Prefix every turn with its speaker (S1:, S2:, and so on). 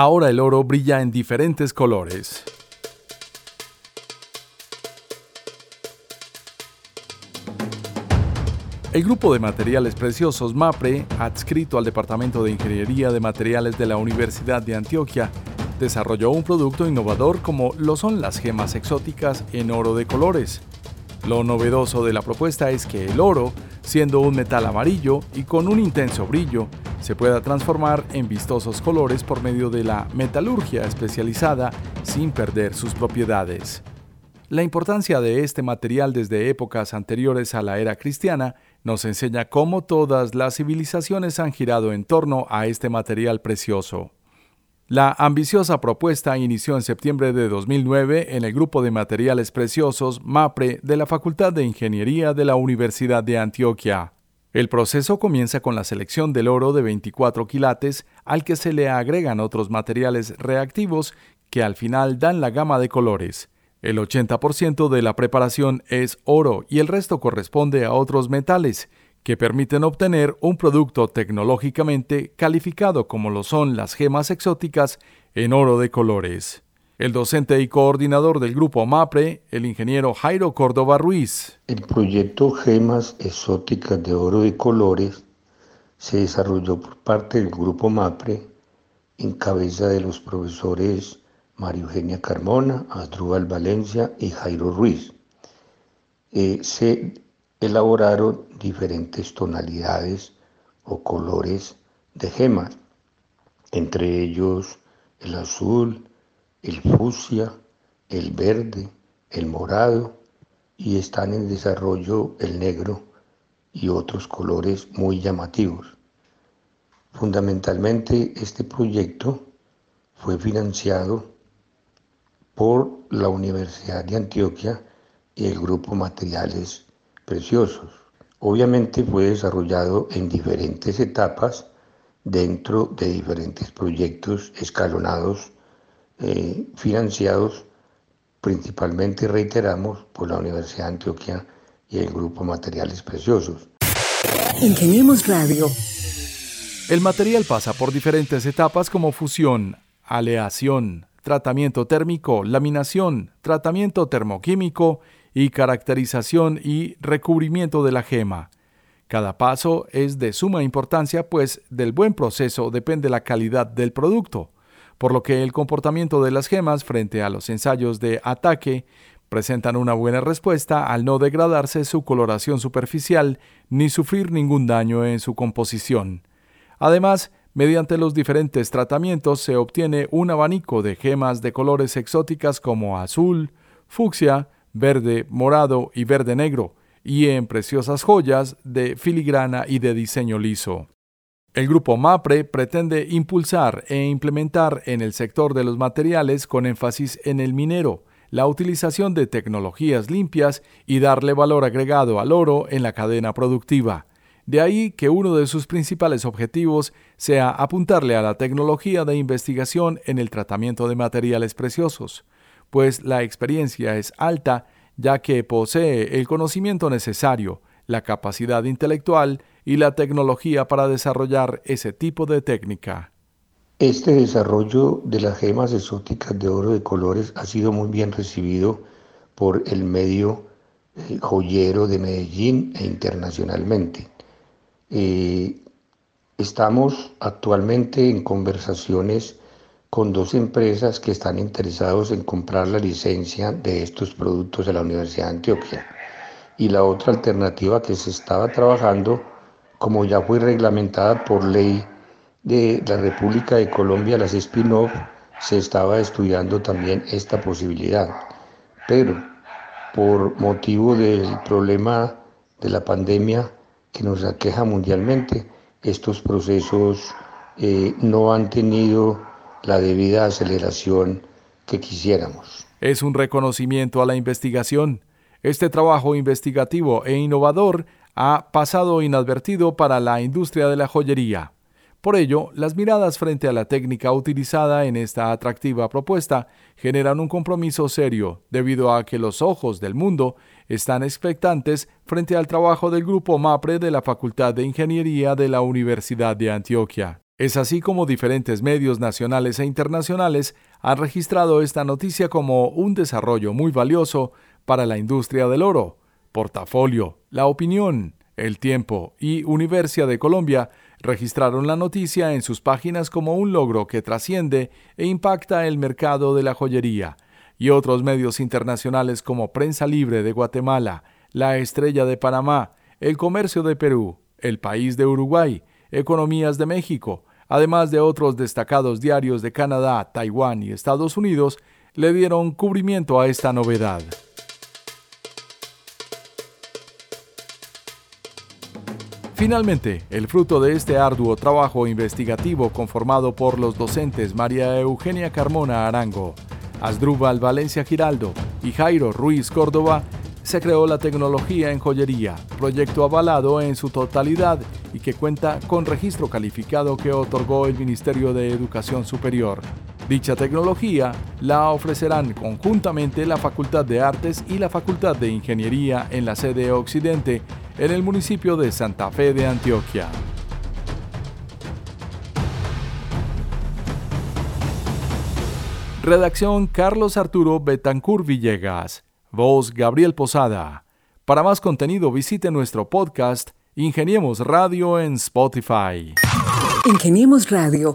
S1: Ahora el oro brilla en diferentes colores. El grupo de materiales preciosos MAPRE, adscrito al Departamento de Ingeniería de Materiales de la Universidad de Antioquia, desarrolló un producto innovador como lo son las gemas exóticas en oro de colores. Lo novedoso de la propuesta es que el oro, siendo un metal amarillo y con un intenso brillo, se pueda transformar en vistosos colores por medio de la metalurgia especializada sin perder sus propiedades. La importancia de este material desde épocas anteriores a la era cristiana nos enseña cómo todas las civilizaciones han girado en torno a este material precioso. La ambiciosa propuesta inició en septiembre de 2009 en el Grupo de Materiales Preciosos MAPRE de la Facultad de Ingeniería de la Universidad de Antioquia. El proceso comienza con la selección del oro de 24 quilates al que se le agregan otros materiales reactivos que al final dan la gama de colores. El 80% de la preparación es oro y el resto corresponde a otros metales, que permiten obtener un producto tecnológicamente calificado como lo son las gemas exóticas en oro de colores. El docente y coordinador del grupo MAPRE, el ingeniero Jairo Córdoba Ruiz.
S2: El proyecto Gemas Exóticas de Oro de Colores se desarrolló por parte del grupo MAPRE en cabeza de los profesores María Eugenia Carmona, Adrúbal Valencia y Jairo Ruiz. Eh, se elaboraron diferentes tonalidades o colores de gemas, entre ellos el azul, el fucsia, el verde, el morado y están en desarrollo el negro y otros colores muy llamativos. Fundamentalmente este proyecto fue financiado por la Universidad de Antioquia y el Grupo Materiales Preciosos. Obviamente fue desarrollado en diferentes etapas dentro de diferentes proyectos escalonados, eh, financiados principalmente, reiteramos, por la Universidad de Antioquia y el Grupo Materiales Preciosos.
S1: Ingeniemos Radio. El material pasa por diferentes etapas como fusión, aleación, tratamiento térmico, laminación, tratamiento termoquímico y caracterización y recubrimiento de la gema. Cada paso es de suma importancia pues del buen proceso depende la calidad del producto, por lo que el comportamiento de las gemas frente a los ensayos de ataque presentan una buena respuesta al no degradarse su coloración superficial ni sufrir ningún daño en su composición. Además, Mediante los diferentes tratamientos se obtiene un abanico de gemas de colores exóticas como azul, fucsia, verde, morado y verde negro, y en preciosas joyas de filigrana y de diseño liso. El grupo MAPRE pretende impulsar e implementar en el sector de los materiales con énfasis en el minero, la utilización de tecnologías limpias y darle valor agregado al oro en la cadena productiva. De ahí que uno de sus principales objetivos sea apuntarle a la tecnología de investigación en el tratamiento de materiales preciosos, pues la experiencia es alta ya que posee el conocimiento necesario, la capacidad intelectual y la tecnología para desarrollar ese tipo de técnica.
S2: Este desarrollo de las gemas exóticas de oro de colores ha sido muy bien recibido por el medio eh, joyero de Medellín e internacionalmente. Eh, estamos actualmente en conversaciones con dos empresas que están interesados en comprar la licencia de estos productos de la Universidad de Antioquia. Y la otra alternativa que se estaba trabajando, como ya fue reglamentada por ley de la República de Colombia, las spin-off, se estaba estudiando también esta posibilidad. Pero por motivo del problema de la pandemia, que nos aqueja mundialmente, estos procesos eh, no han tenido la debida aceleración que quisiéramos.
S1: Es un reconocimiento a la investigación. Este trabajo investigativo e innovador ha pasado inadvertido para la industria de la joyería. Por ello, las miradas frente a la técnica utilizada en esta atractiva propuesta generan un compromiso serio, debido a que los ojos del mundo están expectantes frente al trabajo del grupo MAPRE de la Facultad de Ingeniería de la Universidad de Antioquia. Es así como diferentes medios nacionales e internacionales han registrado esta noticia como un desarrollo muy valioso para la industria del oro. Portafolio, La Opinión, El Tiempo y Universia de Colombia registraron la noticia en sus páginas como un logro que trasciende e impacta el mercado de la joyería, y otros medios internacionales como Prensa Libre de Guatemala, La Estrella de Panamá, El Comercio de Perú, El País de Uruguay, Economías de México, además de otros destacados diarios de Canadá, Taiwán y Estados Unidos, le dieron cubrimiento a esta novedad. Finalmente, el fruto de este arduo trabajo investigativo conformado por los docentes María Eugenia Carmona Arango, Asdrúbal Valencia Giraldo y Jairo Ruiz Córdoba se creó la tecnología en joyería, proyecto avalado en su totalidad y que cuenta con registro calificado que otorgó el Ministerio de Educación Superior. Dicha tecnología la ofrecerán conjuntamente la Facultad de Artes y la Facultad de Ingeniería en la sede Occidente en el municipio de Santa Fe de Antioquia. Redacción Carlos Arturo Betancur Villegas. Voz Gabriel Posada. Para más contenido visite nuestro podcast Ingeniemos Radio en Spotify.
S3: Ingeniemos Radio